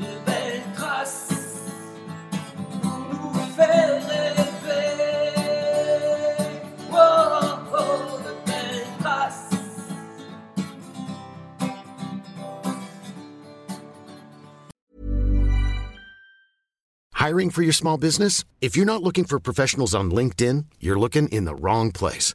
de belles traces pour nous faire rêver. Oh, oh, de belles traces. Hiring for your small business? If you're not looking for professionals on LinkedIn, you're looking in the wrong place.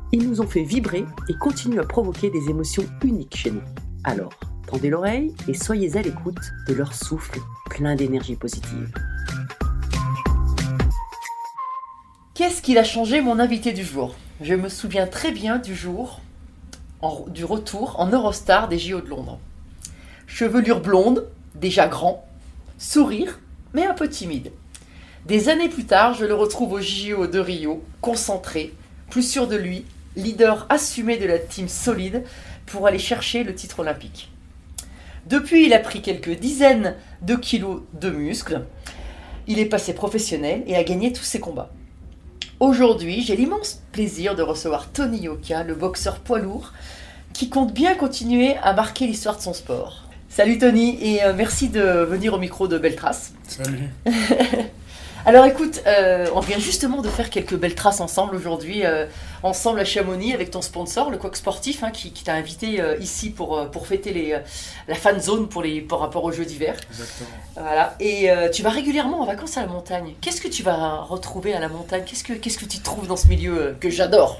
Ils nous ont fait vibrer et continuent à provoquer des émotions uniques chez nous. Alors, tendez l'oreille et soyez à l'écoute de leur souffle plein d'énergie positive. Qu'est-ce qu'il a changé mon invité du jour? Je me souviens très bien du jour du retour en Eurostar des JO de Londres. Chevelure blonde, déjà grand, sourire, mais un peu timide. Des années plus tard, je le retrouve au JO de Rio, concentré, plus sûr de lui, leader assumé de la team solide pour aller chercher le titre olympique. Depuis, il a pris quelques dizaines de kilos de muscles. Il est passé professionnel et a gagné tous ses combats. Aujourd'hui, j'ai l'immense plaisir de recevoir Tony Yoka, le boxeur poids lourd, qui compte bien continuer à marquer l'histoire de son sport. Salut Tony et euh, merci de venir au micro de Belle Trace. Salut. Alors écoute, euh, on vient justement de faire quelques belles traces ensemble aujourd'hui, euh, ensemble à Chamonix avec ton sponsor, le Quack Sportif, hein, qui, qui t'a invité euh, ici pour, pour fêter les, la fan zone pour les, par rapport aux Jeux d'hiver. Exactement. Voilà. Et tu vas régulièrement en vacances à la montagne. Qu'est-ce que tu vas retrouver à la montagne? Qu'est-ce que qu'est-ce que tu trouves dans ce milieu que j'adore?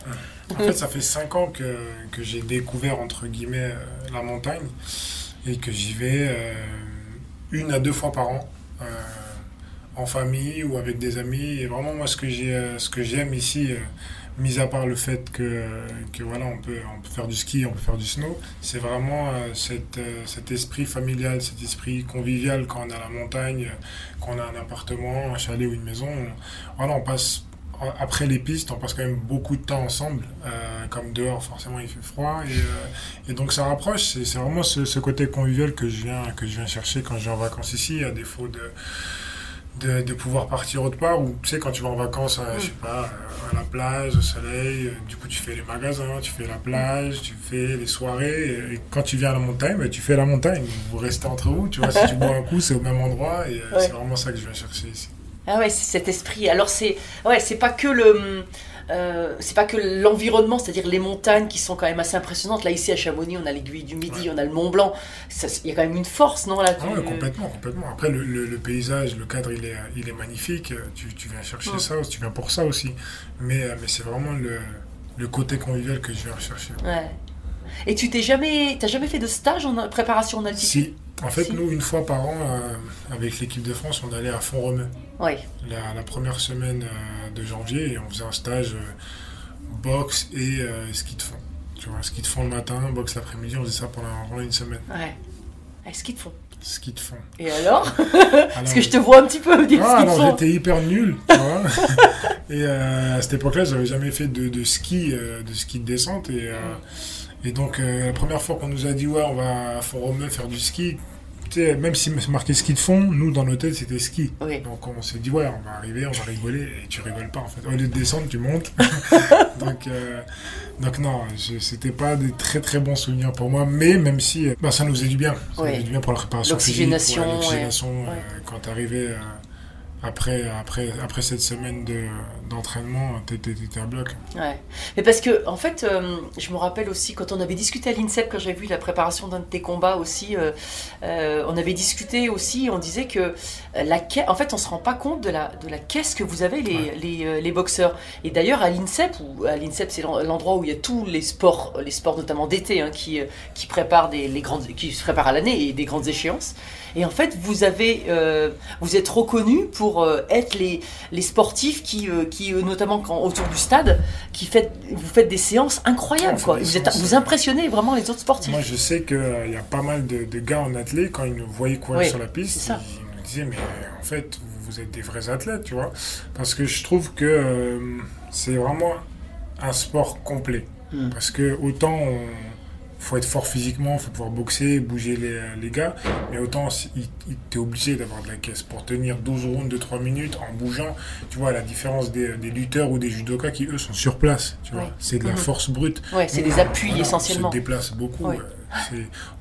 En fait, ça fait 5 ans que, que j'ai découvert, entre guillemets, la montagne et que j'y vais une à deux fois par an, en famille ou avec des amis. Et vraiment, moi, ce que j'ai, euh, ce que j'aime ici, euh, mis à part le fait que, voilà, on peut, on peut faire du ski, on peut faire du snow, c'est vraiment euh, cet, esprit familial, cet esprit convivial quand on est à la montagne, euh, qu'on a un appartement, un chalet ou une maison. On- voilà, on passe après les pistes, on passe quand même beaucoup de temps ensemble. Comme dehors, forcément, il fait froid. Et, donc, ça rapproche. C'est vraiment ce, ce côté convivial que je, viens, que je viens chercher quand je vais en vacances ici, à défaut de, de, de pouvoir partir autre part. Ou tu sais, quand tu vas en vacances, euh, je sais pas, euh, à la plage, au soleil, euh, du coup, tu fais les magasins, tu fais la plage, tu fais les soirées. Et quand tu viens à la montagne, bah, tu fais la montagne. Vous restez entre vous. Tu vois, si tu bois un coup, c'est au même endroit. Et Ouais. c'est vraiment ça que je viens chercher ici. Ah ouais, c'est cet esprit. Alors c'est ouais, c'est pas que le euh, c'est pas que l'environnement, c'est-à-dire les montagnes qui sont quand même assez impressionnantes. Là ici à Chamonix, on a l'aiguille du Midi, on a le Mont Blanc. Il y a quand même une force, non là Ah ouais, tu- complètement, complètement. Après, le, le- le paysage, le cadre, il est, il est magnifique. Tu, tu viens chercher ça, tu viens pour ça aussi. Mais, euh, mais c'est vraiment le, le côté convivial que je viens rechercher. Et tu t'es jamais, t'as jamais fait de stage en préparation en altitude? Si, En fait, Si. nous, une fois par an, euh, avec l'équipe de France, on allait à Font-Romeu. Oui. La, la première semaine euh, de janvier, et on faisait un stage euh, boxe et ski de fond. Tu vois, ski de fond le matin, boxe l'après-midi, on faisait ça pendant, pendant une semaine. Ouais. Ah, ski de fond. Ski de fond. Et alors Parce Alors, que je te vois un petit peu me dire Ah ski de fond. j'étais hyper nul, tu vois. et euh, à cette époque-là, j'avais jamais fait de, de ski, euh, de ski de descente. Et, euh, et donc, la première fois qu'on nous a dit, ouais, on va à Font-Romeu faire du ski, même si c'est marqué ski de fond, nous, dans l'hôtel, c'était ski. Oui. Donc, on s'est dit, ouais, on va arriver, on va rigoler. Et tu rigoles pas, en fait. Au lieu de descendre, tu montes. donc, euh, donc, non, c'était pas des très, très bons souvenirs pour moi. Mais même si, euh, bah, ça nous faisait du bien. Ça Oui. nous faisait du bien pour la préparation physique. L'oxygénation, Ouais, euh, quand t'arrivais... euh, après, après, après cette semaine de, d'entraînement, t'étais, à bloc. Ouais. Mais parce que, en fait, euh, je me rappelle aussi quand on avait discuté à l'INSEP, quand j'ai vu la préparation d'un de tes combats aussi, euh, euh, on avait discuté aussi, on disait que la ca- en fait, on se rend pas compte de la, de la caisse que vous avez, les, Ouais. les, les boxeurs. Et d'ailleurs, à l'INSEP, ou à l'INSEP, c'est l'en- l'endroit où il y a tous les sports, les sports notamment d'été, hein, qui, qui préparent des, les grandes, qui se préparent à l'année et des grandes échéances. Et en fait, vous avez, vous êtes reconnus pour être les, les sportifs qui, qui euh, notamment quand, autour du stade, qui fait, vous faites des séances incroyables. Quoi. Vous, êtes, séances, vous euh, impressionnez vraiment les autres sportifs. Moi, je sais qu'il y a pas mal de, de gars en athlète, quand ils nous voyaient courir Oui, sur la piste, ils nous disaient, mais en fait, vous êtes des vrais athlètes, tu vois. Parce que je trouve que euh, c'est vraiment un sport complet. Hmm. Parce que autant on faut être fort physiquement, faut pouvoir boxer, bouger les, les gars, mais autant t'es obligé d'avoir de la caisse pour tenir 12 rounds de 3 minutes en bougeant. Tu vois, à la différence des, des lutteurs ou des judokas qui eux sont sur place, tu vois. C'est de la Mhm. force brute. Ouais, c'est des appuis voilà, essentiellement. On se déplace beaucoup. Euh,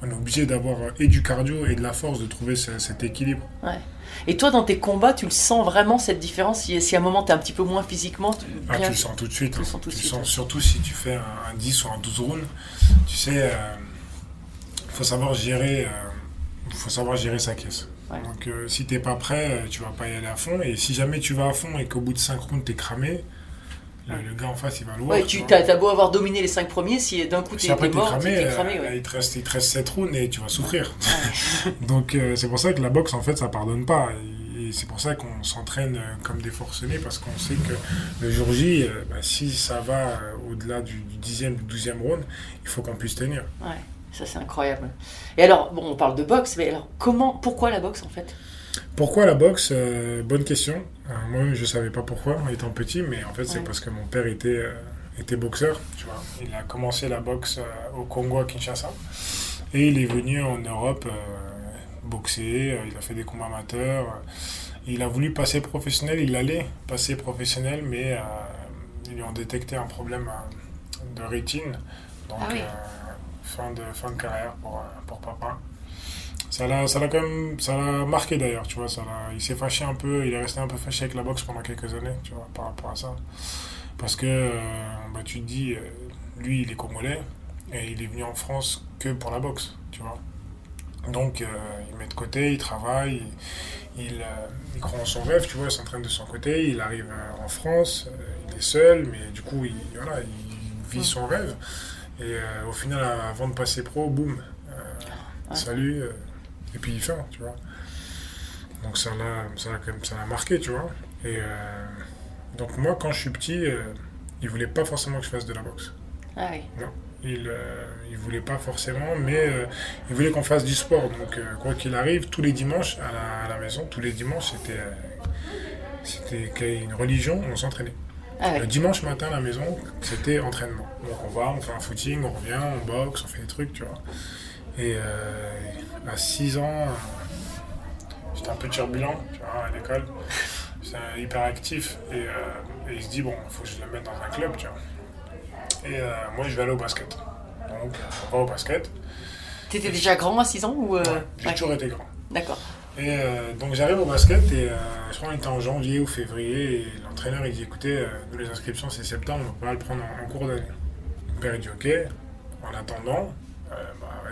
on est obligé d'avoir euh, et du cardio et de la force, de trouver ce- cet équilibre. Ouais. Et toi, dans tes combats, tu le sens vraiment cette différence? Si, si à un moment tu es un petit peu moins physiquement tu, Ah, tu le sens tout de suite. Tu le hein. sens tout de Tu suite, sens surtout si tu fais un, un 10 ou un 12 rounds. Tu sais, il faut savoir gérer. euh, faut savoir gérer sa caisse. Ouais. Donc euh, si t'es pas prêt, euh, tu vas pas y aller à fond. Et si jamais tu vas à fond et qu'au bout de 5 rounds t'es cramé, le, gars en face il va le voir. Ouais, tu as, beau avoir dominé les cinq premiers, si d'un coup t'es mort, cramé, euh, cramé. ouais. il, te reste, il te reste 7 rounds et tu vas souffrir. Donc euh, c'est pour ça que la boxe en fait ça pardonne pas. Et, c'est pour ça qu'on s'entraîne euh, comme des forcenés parce qu'on sait que le jour J, euh, bah, si ça va euh, au-delà du, du 10e, du 12e round, il faut qu'on puisse tenir. Ouais, ça c'est incroyable. Et alors, bon, on parle de boxe, mais alors comment, pourquoi la boxe en fait? Pourquoi la boxe Euh, Bonne question. Euh, Moi-même je savais pas pourquoi étant petit, mais en fait c'est Ouais. parce que mon père était, euh, était boxeur. Tu vois. Il a commencé la boxe euh, au Congo à Kinshasa. Et il est venu en Europe boxer, il a fait des combats amateurs. il a voulu passer professionnel, il allait passer professionnel, mais ils lui ont détecté un problème de rétine. Donc, Ah oui. fin, de, fin de carrière pour, pour papa. Ça l'a, ça l'a quand même, ça l'a marqué d'ailleurs, tu vois. Ça l'a- il s'est fâché un peu, il est resté un peu fâché avec la boxe pendant quelques années, tu vois, par rapport à ça. Parce que, euh, bah, tu te dis, euh, lui, il est congolais et il est venu en France que pour la boxe, tu vois. Donc, euh, il met de côté, il travaille, il, il, euh, il croit en son rêve, tu vois, il s'entraîne de son côté, il arrive en France, il est seul, mais du coup, il, voilà, il vit son rêve. Et au final, avant de passer pro, boum, salut, et puis il fait, tu vois. Donc ça l'a, ça même, ça l'a marqué, tu vois. Et euh, donc moi, quand je suis petit, euh, il voulait pas forcément que je fasse de la boxe. Ah oui. Il, euh, il voulait pas forcément, mais euh, il voulait qu'on fasse du sport. Donc, euh, quoi qu'il arrive, tous les dimanches à la, à la maison, tous les dimanches, c'était c'était une religion, on s'entraînait. Ah Le dimanche matin à la maison, c'était entraînement. Donc, on va, on fait un footing, on revient, on boxe, on fait des trucs, tu vois. Et euh, à 6 ans, euh, j'étais un peu turbulent, tu vois, à l'école. J'étais hyper actif. Et, euh, et il se dit, bon, il faut que je le mette dans un club, tu vois. Et euh, moi, je vais aller au basket. Donc, on va au basket. T'étais déjà grand à 6 ans ou euh, Ouais, J'ai ouais. toujours été grand. D'accord. Et euh, donc j'arrive au basket et je crois qu'on était en janvier ou février et l'entraîneur il dit écoutez, nous les inscriptions c'est septembre, on va le prendre en, en cours d'année. Mon père il dit ok, en attendant,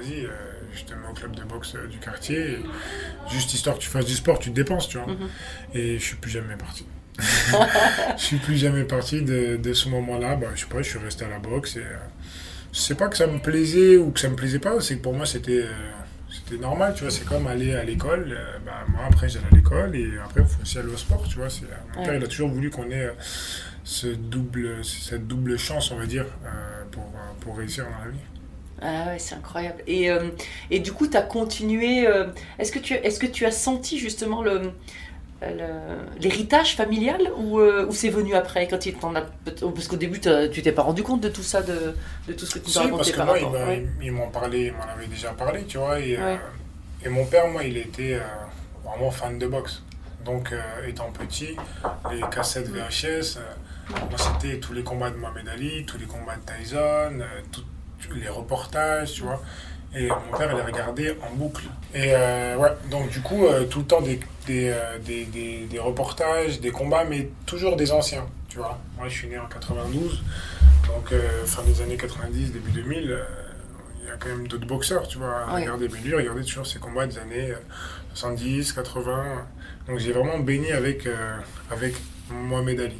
vas-y, euh, je te mets au club de boxe euh, du quartier, et juste histoire que tu fasses du sport, tu te dépenses, tu vois. Mhm. Et je suis plus jamais parti. je suis plus jamais parti de, de ce moment-là, bah, je sais pas, je suis resté à la boxe et euh, c'est pas que ça me plaisait ou que ça me plaisait pas, c'est que pour moi c'était euh, C'était normal, tu vois. C'est comme aller à l'école. euh, bah, moi, après, j'allais à l'école et après, il faut aussi aller au sport, tu vois. Mon Ouais. père, il a toujours voulu qu'on ait euh, ce double, cette double chance, on va dire, euh, pour, pour réussir dans la vie. Ah ouais, c'est incroyable. Et, euh, et du coup, tu as continué. euh, est-ce, que tu, est-ce que tu as senti justement le, l'héritage familial ou, euh, ou c'est venu après quand il t'en a, Parce qu'au début, tu t'es pas rendu compte de tout ça, de, de tout ce que tu Si, que par moi, rapport. m'a- ouais. ils m'ont parlé, ils m'en avaient déjà parlé, tu vois. Et, euh, Ouais. et mon père, moi, il était euh, vraiment fan de boxe. Donc, euh, étant petit, les cassettes VHS, euh, moi, c'était tous les combats de Mohamed Ali, tous les combats de Tyson, euh, tout- les reportages, tu vois. Et mon père, il les regardait en boucle. Et euh, ouais, donc du coup, euh, tout le temps des, des, euh, des, des- des reportages, des combats, mais toujours des anciens, tu vois. Moi, je suis né en 92, donc euh, fin des années 90, début 2000, euh, il y a quand même d'autres boxeurs, tu vois. Ouais. Regardez, mais lui, regardez toujours ces combats des années euh, 70, 80. Donc j'ai vraiment baigné avec, avec Mohamed Ali.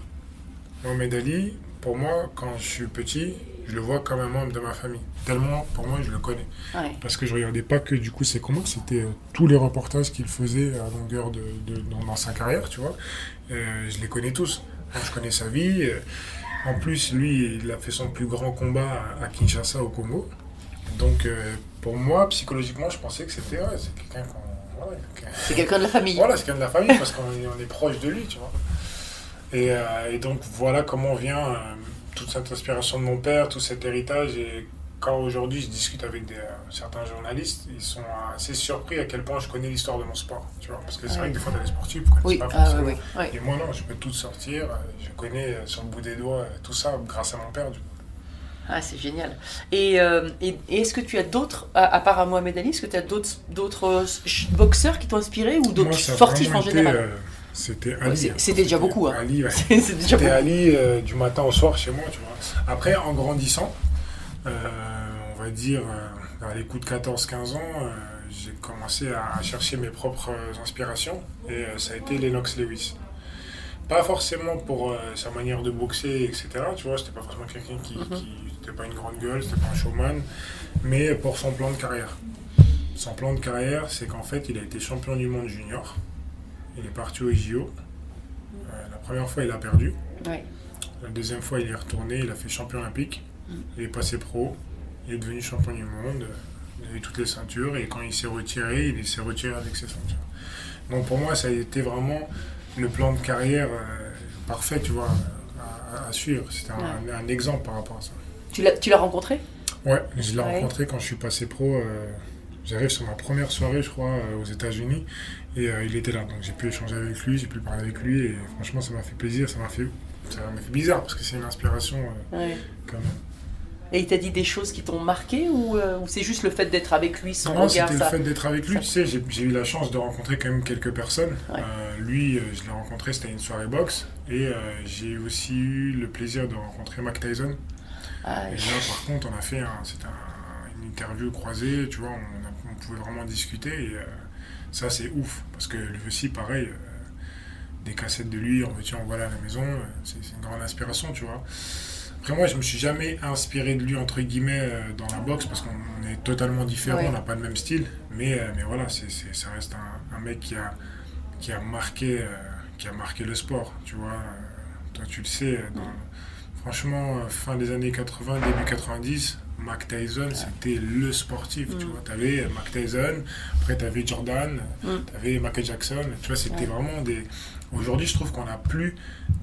Mohamed Ali, pour moi, quand je suis petit, je le vois comme un membre de ma famille. Tellement, pour moi, je le connais. Ouais. Parce que je regardais pas que du coup ses combats, c'était euh, tous les reportages qu'il faisait à longueur de, de- dans, dans sa carrière, tu vois. Euh, je les connais tous. Donc, je connais sa vie. euh, En plus, lui, il a fait son plus grand combat à, à Kinshasa, au Congo. Donc, pour moi, psychologiquement, je pensais que c'était ouais, quelqu'un voilà, C'est quelqu'un de la famille. voilà, c'est quelqu'un de la famille parce qu'on est, proche de lui, tu vois. Et, et donc voilà comment vient toute cette inspiration de mon père, tout cet héritage. Et quand aujourd'hui je discute avec des, euh, certains journalistes, ils sont assez surpris à quel point je connais l'histoire de mon sport, tu vois. Parce que c'est Ouais. vrai que des fois, dans les sportifs, vous Oui, pas ah, forcément. oui, oui. Et moi, non, je peux tout sortir. Je connais euh, sur le bout des doigts euh, tout ça grâce à mon père. Du coup. Ah, c'est génial. Et, euh, et, et est-ce que tu as d'autres, à, à part à Mohamed Ali, est-ce que tu as d'autres, boxeurs qui t'ont inspiré ou d'autres sportifs en général? euh, C'était Ali. hein. c'était déjà beaucoup, hein. Ali, ouais. C'était. Ali euh, du matin au soir chez moi, tu vois. Après, en grandissant, euh, on va dire, euh, dans les coups de 14-15 ans, euh, j'ai commencé à chercher mes propres euh, inspirations et euh, ça a été Lennox Lewis. Pas forcément pour euh, sa manière de boxer, etc. Tu vois, c'était pas forcément quelqu'un qui, Mhm. qui c'était pas une grande gueule, c'était pas un showman, mais pour son plan de carrière. Son plan de carrière, c'est qu'en fait, il a été champion du monde junior. Il est parti au JO. Euh, la première fois, il a perdu. Ouais. La deuxième fois, il est retourné, il a fait champion olympique. Mm. Il est passé pro, il est devenu champion du monde. Il a eu toutes les ceintures et quand il s'est retiré, il s'est retiré avec ses ceintures. Donc pour moi, ça a été vraiment le plan de carrière euh, parfait, tu vois, à, à suivre. C'était un, un exemple par rapport à ça. Tu l'as, tu l'as rencontré? Ouais, je l'ai Ouais. rencontré quand je suis passé pro. euh, J'arrive sur ma première soirée, je crois, euh, aux États-Unis, et euh, il était là. Donc j'ai pu échanger avec lui, j'ai pu parler avec lui, et franchement, ça m'a fait plaisir, ça m'a fait, ça m'a fait bizarre parce que c'est une inspiration euh, Ouais. quand même. Et il t'a dit des choses qui t'ont marqué ou, euh, ou c'est juste le fait d'être avec lui, son Non, regard c'était ça le fait d'être avec lui. ça- Tu sais, j'ai eu la chance de rencontrer quand même quelques personnes. Ouais. Euh, lui, euh, je l'ai rencontré, c'était une soirée boxe. Et j'ai aussi eu le plaisir de rencontrer Mac Tyson. Ah, Et là, par contre, on a fait un, une interview croisée, tu vois, on pouvait vraiment discuter. Et euh, ça, c'est ouf. Parce que lui aussi, pareil, euh, des cassettes de lui, en veux-tu, en voilà à la maison, euh, c'est une grande inspiration, tu vois. Après, moi, je me suis jamais inspiré de lui, entre guillemets, euh, dans la boxe, parce qu'on on est totalement différents, Ouais. on n'a pas le même style. Mais, euh, mais voilà, c'est ça reste un, un mec qui a, qui, a marqué, euh, qui a marqué le sport, tu vois. Toi, tu le sais, dans- franchement, fin des années 80, début 90, Mac Tyson, c'était le sportif, tu Mm. vois. Tu avais Mac Tyson, après tu avais Jordan, Mm. tu avais Michael Jackson, tu vois, c'était Ouais. vraiment des... Aujourd'hui, je trouve qu'on n'a plus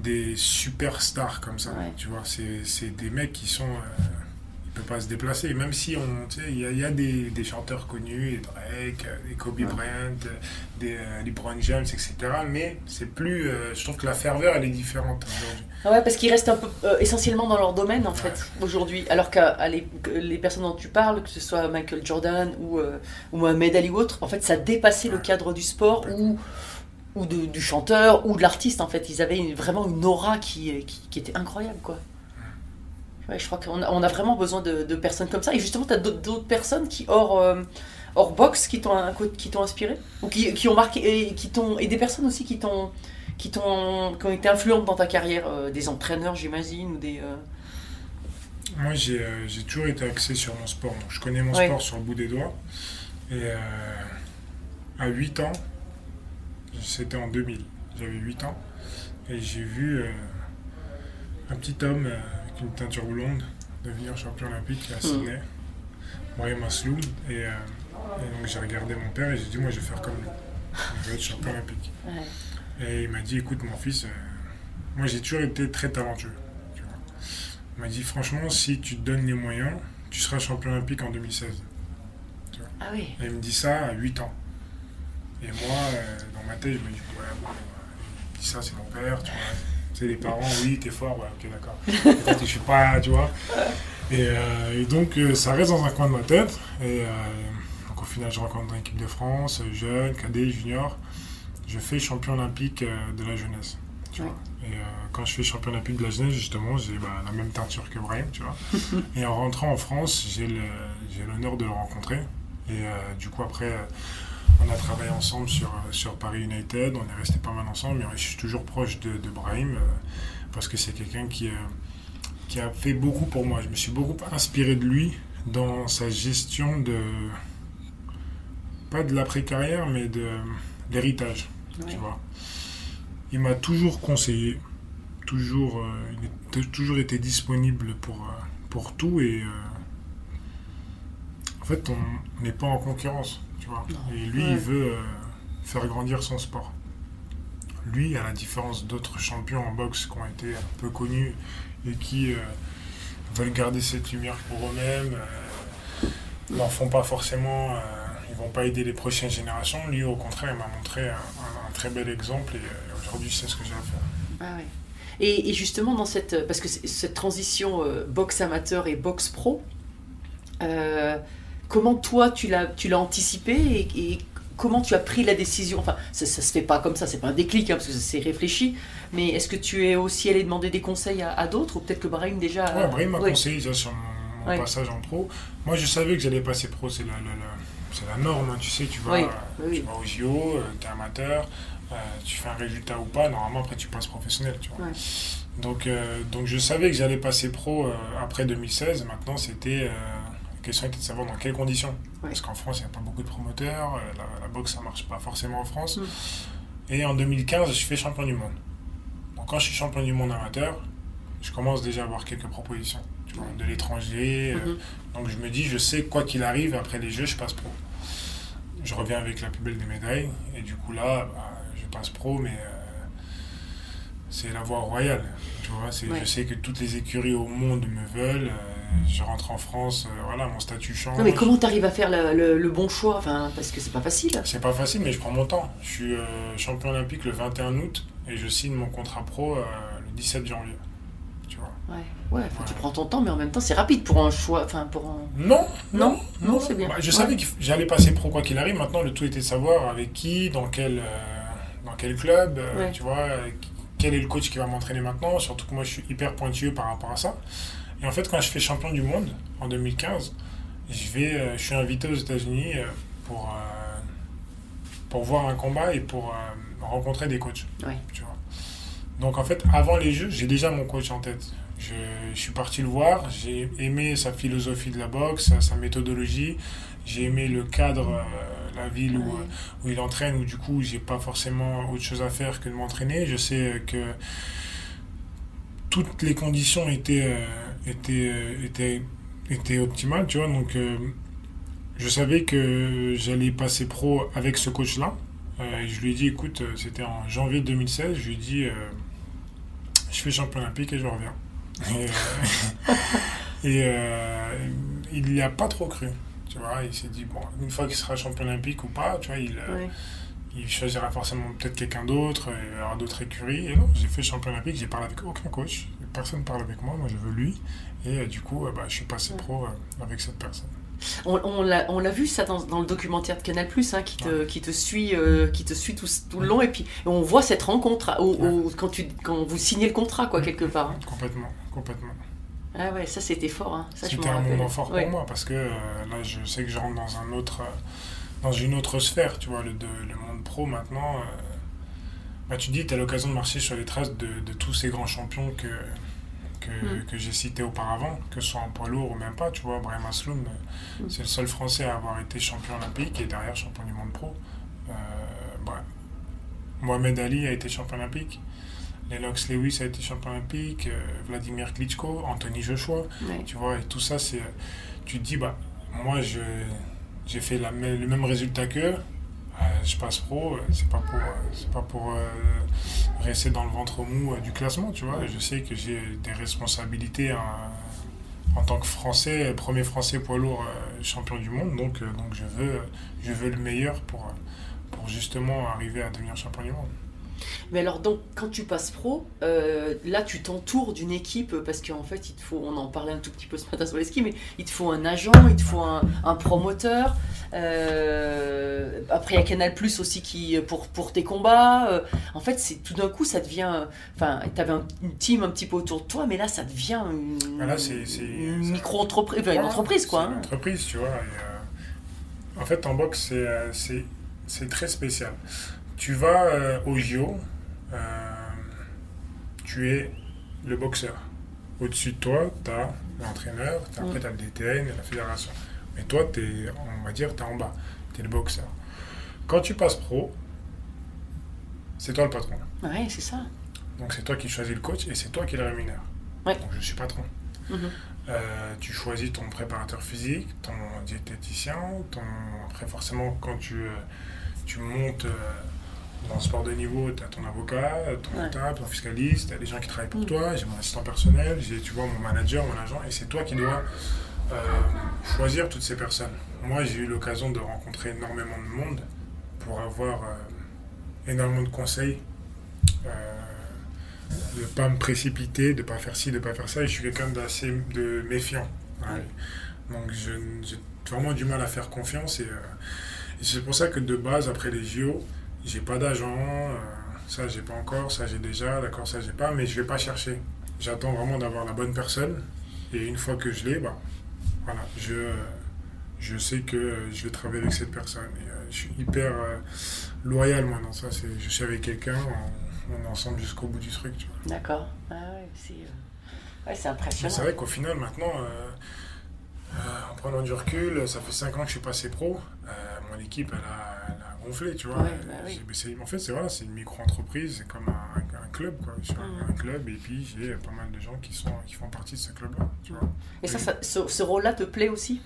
des superstars comme ça, Ouais. tu vois. C'est c'est des mecs qui sont... euh, peuvent pas se déplacer, même si on, il y a, y a des, des chanteurs connus, Drake, euh, des Kobe Ouais. Bryant, euh, des euh, LeBron James, etc. Mais c'est plus... euh, je trouve que la ferveur, elle est différente aujourd'hui. Ah Ouais, parce qu'ils restent un peu euh, essentiellement dans leur domaine en fait aujourd'hui. Alors que les, les personnes dont tu parles, que ce soit Michael Jordan ou, euh, ou Mohamed Ali ou autre, en fait, ça dépassait le Ouais. cadre du sport ou, ou de- du chanteur ou de l'artiste. En fait, ils avaient une- vraiment une aura qui, qui, qui était incroyable quoi. Ouais, je crois qu'on a, on a vraiment besoin de, de personnes comme ça. Et justement, tu as d'autres d'autres personnes qui, hors, euh, hors boxe, qui t'ont qui t'ont inspiré? Ou qui, qui ont marqué. Et, qui t'ont- et des personnes aussi qui t'ont qui, t'ont- qui ont été influentes dans ta carrière euh, Des entraîneurs, j'imagine ou des, euh, Moi, j'ai euh, j'ai toujours été axé sur mon sport. Donc, je connais mon Ouais. sport sur le bout des doigts. Et à 8 ans, c'était en 2000, j'avais 8 ans, et j'ai vu un petit homme une teinture blonde devenir champion olympique à Sydney, Brahim Asloum. Et, euh, et donc j'ai regardé mon père et j'ai dit, moi je vais faire comme lui. Je vais être champion olympique. Ouais. Et il m'a dit, écoute mon fils, euh, moi j'ai toujours été très talentueux. tu vois. Il m'a dit, franchement, si tu te donnes les moyens, tu seras champion olympique en 2016. Ah oui. Et il me dit ça à 8 ans. Et moi, euh, dans ma tête, je me dis, ouais, bon, euh, il dit ça, c'est mon père, tu vois. Sais, les parents, oui, t'es fort, ouais, ok, d'accord. Peut-être que je suis pas, tu vois. Et, euh, et donc, euh, ça reste dans un coin de ma tête. Et euh, donc, au final, je rencontre dans l'équipe de France, jeune, cadet, junior. Je fais champion olympique euh, de la jeunesse. Tu vois. Et euh, quand je fais champion olympique de la jeunesse, justement, j'ai bah, la même teinture que Brahim, tu vois. et en rentrant en France, j'ai l'honneur de le rencontrer. Et du coup, après, on a travaillé ensemble sur, euh, sur Paris United. On est resté pas mal ensemble, mais je suis toujours proche de, de Brahim euh, parce que c'est quelqu'un qui, euh, qui a fait beaucoup pour moi. Je me suis beaucoup inspiré de lui dans sa gestion de. pas de l'après-carrière, mais de l'héritage. Ouais. Tu vois. Il m'a toujours conseillé, toujours, il a toujours été disponible pour, pour tout et en fait on n'est pas en concurrence, tu vois. Non. Et lui Ouais. il veut euh, faire grandir son sport. Lui, à la différence d'autres champions en boxe qui ont été un peu connus et qui euh, veulent garder cette lumière pour eux-mêmes, euh, n'en font pas forcément, ils vont pas aider les prochaines générations. Lui, au contraire, il m'a montré un, un- un très bel exemple et aujourd'hui, sais ce que j'ai à faire. Ah ouais. Et, justement, dans cette, parce que c'est- cette transition euh, boxe amateur et boxe pro, euh, comment toi tu l'as, tu l'as anticipé et, et comment tu as pris la décision? Enfin, ça, ça se fait pas comme ça, c'est pas un déclic hein, parce que c'est réfléchi. Mais est-ce que tu es aussi allé demander des conseils à, à d'autres ou peut-être que Brahim déjà Ouais, Brahim m'a ouais. conseillé déjà sur mon, mon Ouais. passage en pro. Moi, je savais que j'allais passer pro, c'est la, la- la- c'est la norme, hein, tu sais, tu vas, Oui, euh, oui, oui. tu vas au JO, tu es amateur, euh, tu fais un résultat ou pas, normalement après tu passes professionnel, tu vois. Ouais. Donc, euh, donc je savais que j'allais passer pro euh, après 2016, maintenant c'était... la question était de savoir dans quelles conditions. Ouais. Parce qu'en France, il n'y a pas beaucoup de promoteurs, euh, la, la boxe, ça marche pas forcément en France. Mm. Et en 2015, je fais champion du monde. Donc quand je suis champion du monde amateur, je commence déjà à avoir quelques propositions tu vois, de l'étranger. euh, Mhm. donc je me dis, je sais, quoi qu'il arrive, après les Jeux, je passe pro. Je reviens avec la plus belle des médailles. Et du coup là, bah, je passe pro, mais euh, c'est la voie royale. Tu vois, Ouais. Je sais que toutes les écuries au monde me veulent. euh, je rentre en France, euh, voilà, mon statut change. Non, mais comment tu arrives à faire le, le- le bon choix? Enfin, parce que c'est pas facile. C'est pas facile, mais je prends mon temps. Je suis euh, champion olympique le 21 août et je signe mon contrat pro euh, le 17 janvier. Tu vois. Ouais, ouais, tu prends ton temps, mais en même temps, c'est rapide pour un choix. Enfin, pour un. Non, Non, non, c'est bien. Bah, je Ouais. savais que j'allais passer pro quoi qu'il arrive. Maintenant, le tout était de savoir avec qui, dans quel, euh, dans quel club, euh, tu vois, euh, quel est le coach qui va m'entraîner maintenant. Surtout que moi, je suis hyper pointueux par rapport à ça. Et en fait, quand je fais champion du monde en 2015, je, vais, euh, je suis invité aux États-Unis euh, pour, euh, pour voir un combat et pour euh, rencontrer des coachs. Ouais. Tu vois. Donc en fait, avant les Jeux, j'ai déjà mon coach en tête. Je, je suis parti le voir, j'ai aimé sa philosophie de la boxe, sa, sa méthodologie, j'ai aimé le cadre, la ville où, Ouais. où il entraîne, où du coup j'ai pas forcément autre chose à faire que de m'entraîner. Je sais que toutes les conditions étaient, euh, étaient, euh, étaient, étaient optimales, tu vois. Donc euh, je savais que j'allais passer pro avec ce coach-là. Je lui ai dit, écoute, c'était en janvier 2016, je lui ai dit, je fais champion olympique et je reviens. Et, il n'y a pas trop cru. Tu vois, il s'est dit, bon, une fois qu'il sera champion olympique ou pas, tu vois, il. Il choisira forcément peut-être quelqu'un d'autre, il y aura d'autres écuries. Et non, j'ai fait champion olympique, j'ai parlé avec aucun coach, personne parle avec moi, moi je veux lui. Et euh, du coup, euh, bah, je suis passé pro euh, avec cette personne. On, on l'a vu ça dans, dans le documentaire de Canal hein, qui, te, qui te suit, euh, qui te suit tout, tout le long et puis on voit cette rencontre au- au- quand, tu, quand vous signez le contrat quoi quelque part. hein. Complètement, complètement. Ah ouais, ça c'était fort. hein. C'était un moment fort Ouais. pour moi parce que là, je sais que je rentre dans un autre, dans une autre sphère, tu vois, le, de- le monde pro maintenant. euh, bah, tu dis, tu as l'occasion de marcher sur les traces de, de tous ces grands champions que, que, Mm. que j'ai cités auparavant, que ce soit en poids lourd ou même pas. Tu vois, Brahim Asloum, euh, Mm. c'est le seul Français à avoir été champion olympique et derrière champion du monde pro. Euh, bah, Mohamed Ali a été champion olympique. Lennox Lewis a été champion olympique. euh, Vladimir Klitschko, Anthony Joshua. Tu vois, et tout ça, c'est. Tu te dis, bah, moi, je, j'ai fait le même résultat qu'eux. Euh, je passe pro, euh, c'est pas pour, euh, pas pour rester dans le ventre mou du classement, tu vois. Je sais que j'ai des responsabilités en tant que Français, premier Français poids lourd champion du monde, donc, donc je, veux, je veux le meilleur pour, pour justement arriver à devenir champion du monde. Mais alors, donc, quand tu passes pro, euh, là, tu t'entoures d'une équipe parce qu'en fait, il te faut, on en parlait un tout petit peu ce matin sur les skis, mais il te faut un agent, il te faut un, un promoteur. euh, après, il y a Canal Plus aussi qui, pour, pour tes combats. euh, en fait, c'est tout d'un coup, ça devient. Enfin, tu avais une team un petit peu autour de toi, mais là, ça devient une, Ah, une micro-entreprise, enfin, une entreprise, quoi. Une hein. entreprise, tu vois. et, euh, en fait, en boxe, euh, c'est très spécial. Tu vas euh, au JO, euh, tu es le boxeur. Au-dessus de toi, tu as l'entraîneur, t'as- après Mm. tu as le DTN et la fédération. Mais toi, es, on va dire, tu es en bas, tu es le boxeur. Quand tu passes pro, c'est toi le patron. Ouais, c'est ça. Donc c'est toi qui choisis le coach et c'est toi qui le rémunère. Ouais. Donc je suis patron. Mhm. Euh, tu choisis ton préparateur physique, ton diététicien, ton... après forcément quand tu, euh, tu montes euh, dans le sport de niveau, tu as ton avocat, ton Ouais. comptable, ton fiscaliste, tu as des gens qui travaillent pour Mm. toi, j'ai mon assistant personnel, j'ai tu vois mon manager, mon agent, et c'est toi qui dois euh, choisir toutes ces personnes. Moi j'ai eu l'occasion de rencontrer énormément de monde pour avoir euh, énormément de conseils. Euh, de ne pas me précipiter, de ne pas faire ci, de ne pas faire ça. Et je suis quelqu'un d'assez de méfiant. Ouais. Donc j'ai vraiment du mal à faire confiance. Et, et c'est pour ça que de base, après les JO, j'ai pas d'agent. euh, ça, j'ai pas encore. Ça, j'ai déjà. D'accord, ça, j'ai pas. Mais je vais pas chercher. J'attends vraiment d'avoir la bonne personne. Et une fois que je l'ai, bah, voilà, je, je sais que je vais travailler avec cette personne. Et, euh, je suis hyper euh, loyal, moi, dans ça. C'est, je suis avec quelqu'un, on, est ensemble jusqu'au bout du truc. D'accord. Ah ouais, c'est ouais, impressionnant. c'est vrai qu'au final, maintenant, en prenant du recul, ça fait 5 ans que je suis passé pro. Mon équipe, elle a gonflé, tu vois. Ouais, bah oui. C'est- en fait, c'est voilà, c'est une micro-entreprise, c'est comme un, un club, quoi. Je suis un- Mhm. un club, et puis j'ai pas mal de gens qui, sont, qui font partie de ce club-là, tu vois. Et ça, ça- ce, ce rôle-là te plaît aussi?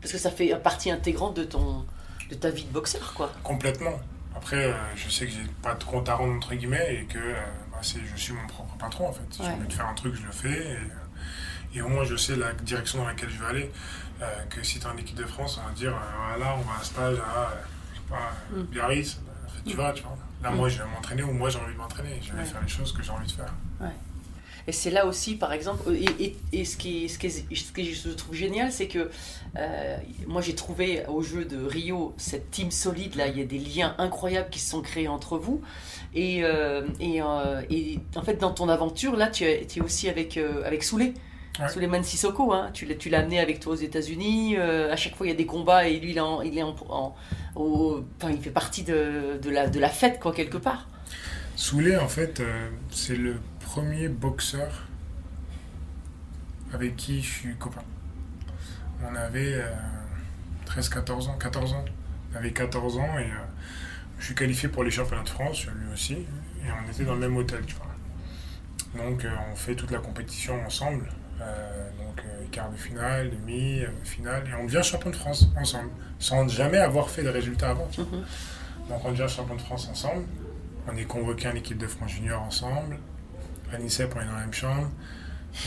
Parce que ça fait partie intégrante de, ton, de ta vie de boxeur, quoi. Complètement. Après, euh, je sais que j'ai pas de compte à rendre, entre guillemets, et que euh, bah, c'est, je suis mon propre patron, en fait. Si Ouais. j'ai envie de faire un truc, je le fais. Et, euh, et au moins, je sais la direction dans laquelle je vais aller. Euh, que si tu es en équipe de France, on va dire, voilà, on va à un stage à, sais pas, euh, Mm. Biarritz. bah, tu Mm. vas, tu vois. Là, Mm. moi, je vais m'entraîner ou moi, j'ai envie de m'entraîner. Je vais Ouais. faire les choses que j'ai envie de faire. Et c'est là aussi, par exemple, et, et- et ce, qui, ce, qui, ce que je trouve génial, c'est que euh, moi j'ai trouvé au jeu de Rio cette team solide, là, il y a des liens incroyables qui se sont créés entre vous. Et, euh, et, euh, en fait, dans ton aventure, là, tu es, tu es aussi avec, avec Souley. Ouais. Souleymane Sissoko, hein. tu l'as amené avec toi aux États-Unis. euh, à chaque fois, il y a des combats et lui, il est en, il est en, en- au- enfin, il fait partie de, de, la, de la fête, quoi, quelque part. Soulé, en fait, euh, c'est le premier boxeur avec qui je suis copain. On avait euh, 13-14 ans, 14 ans. On avait 14 ans et euh, je suis qualifié pour les championnats de France, lui aussi, et on était dans le même hôtel, tu vois. Donc euh, on fait toute la compétition ensemble, euh, donc euh, quart de finale, demi, euh, finale, et on devient champion de France ensemble, sans jamais avoir fait de résultats avant. Mhm. Donc on devient champion de France ensemble. On est convoqué en équipe de France junior ensemble. À l'INSEP, on est dans la même chambre.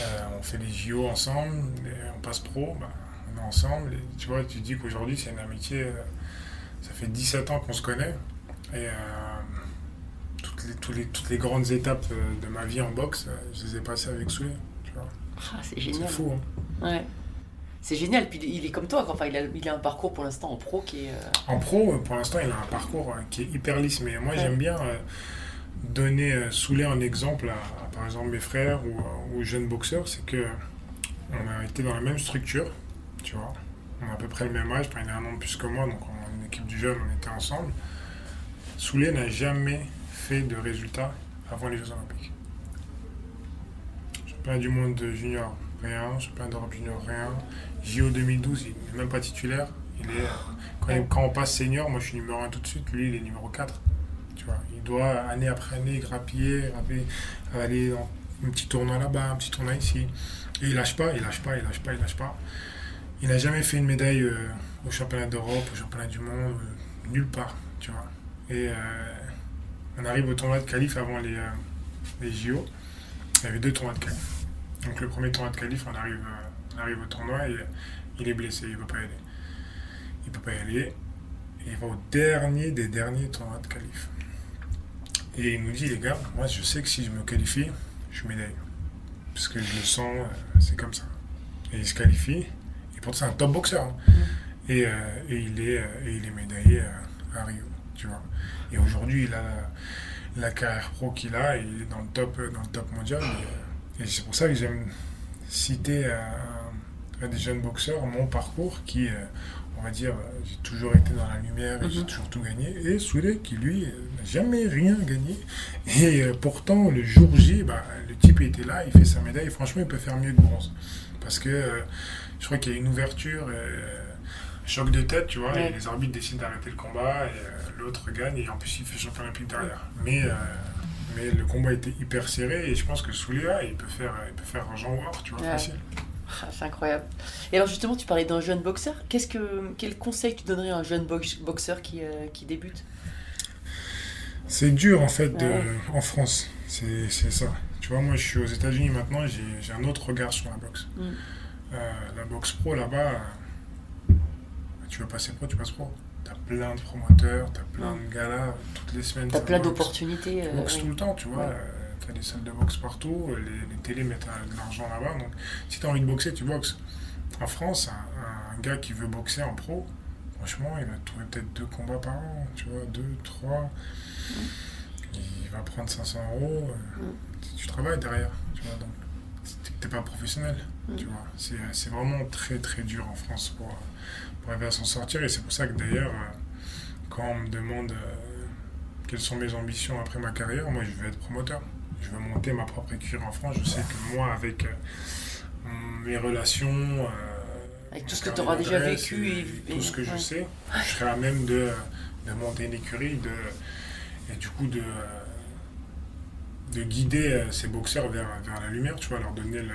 Euh, on fait les JO ensemble. on passe pro. bah, on est ensemble. Et tu vois, tu te dis qu'aujourd'hui, c'est une amitié. euh, ça fait 17 ans qu'on se connaît. Et euh, toutes, les, tous les- toutes les grandes étapes euh, de ma vie en boxe, euh, je les ai passées avec. Tu vois. Ah, c'est C'est génial. fou. Hein. Ouais. C'est génial. Puis il est comme toi. Enfin, il a, il a un parcours pour l'instant en pro qui est. euh, En pro, euh, pour l'instant, il a un parcours euh, qui est hyper lisse. Mais moi, Ouais. j'aime bien euh, donner, euh, en exemple à, à, par exemple, mes frères ou aux jeunes boxeurs. C'est que on a été dans la même structure, tu vois. On a à peu près le même âge. Enfin, il a un an de plus que moi, donc on une équipe du jeune, on était ensemble. Souley n'a jamais fait de résultats avant les Jeux Olympiques. Championnat du monde de junior, rien. Championnat d'Europe junior, rien. JO 2012, il n'est même pas titulaire. Il est, quand, on passe senior, moi je suis numéro 1 tout de suite, lui il est numéro 4. Tu vois, il doit année après année grappiller, aller dans un petit tournoi là-bas, un petit tournoi ici. Et il lâche pas, il lâche pas, il lâche pas, il lâche pas. Il n'a jamais fait une médaille euh, au championnat d'Europe, au championnat du monde, euh, nulle part, tu vois. Et euh, on arrive au tournoi de qualif avant les, les JO. Il y avait deux tournois de qualif. Donc le premier tournoi de qualif, on arrive, euh, on arrive au tournoi et euh, il est blessé, il ne peut pas y aller. Il peut pas y aller. Et il va au dernier des derniers tournois de qualif. Et il nous dit, les gars, moi je sais que si je me qualifie, je suis médaille. Parce que je le sens, euh, c'est comme ça. Et il se qualifie. Et pourtant, c'est un top boxeur. hein. Et, euh, et il est, et il est médaillé à Rio, tu vois. Et aujourd'hui, il a la, la carrière pro qu'il a, et il est dans le top, dans le top mondial. Et, et c'est pour ça que j'aime citer à, à des jeunes boxeurs mon parcours qui, euh, on va dire, euh, j'ai toujours été dans la lumière et j'ai toujours tout gagné. Et Souley, qui lui, euh, n'a jamais rien gagné. Et euh, pourtant, le jour J, bah, le type était là, il fait sa médaille. Franchement, il peut faire mieux que bronze. Parce que euh, je crois qu'il y a une ouverture, euh, choc de tête, tu vois, Ouais. et les arbitres décident d'arrêter le combat, et euh, l'autre gagne, et en plus, il fait champion olympique derrière. Mais, euh, mais le combat était hyper serré, et je pense que Souley, là, il peut faire, il peut faire un Jean War, tu vois, Ouais. facile. Ah, C'est incroyable. Et alors justement, tu parlais d'un jeune boxeur. Qu'est-ce que, quel conseil tu donnerais à un jeune box- boxeur qui, euh, qui débute? C'est dur en fait de- en France, c'est c'est ça. Tu vois, moi je suis aux États-Unis maintenant, j'ai j'ai un autre regard sur la boxe. Mm. Euh, la boxe pro là-bas, tu veux passer pro, tu passes pro. T'as plein de promoteurs, t'as plein de galas, toutes les semaines. T'as plein d'opportunités. Tu euh, boxes tout le temps, tu vois. Ouais. euh, T'as des salles de boxe partout, euh, les, les télés mettent de l'argent là-bas. Donc si t'as envie de boxer, tu boxes. En France, un, un gars qui veut boxer en pro, franchement, il va trouver peut-être deux combats par an, tu vois, deux, trois. Il va prendre 500 euros. euh, Tu travailles derrière, tu vois. Donc t'es- pas professionnel, tu vois. C'est c'est vraiment très très dur en France pour, pour arriver à s'en sortir. Et c'est pour ça que d'ailleurs, euh, quand on me demande euh, quelles sont mes ambitions après ma carrière, moi je veux être promoteur. Je veux monter ma propre écurie en France. Je sais que moi, avec euh, mes relations, Avec tout ce que carnet t'auras déjà vécu et, et- tout ce que je sais, je serai à même de, de monter une écurie de, et du coup de, de guider ces boxeurs vers, vers la lumière, tu vois, leur donner la-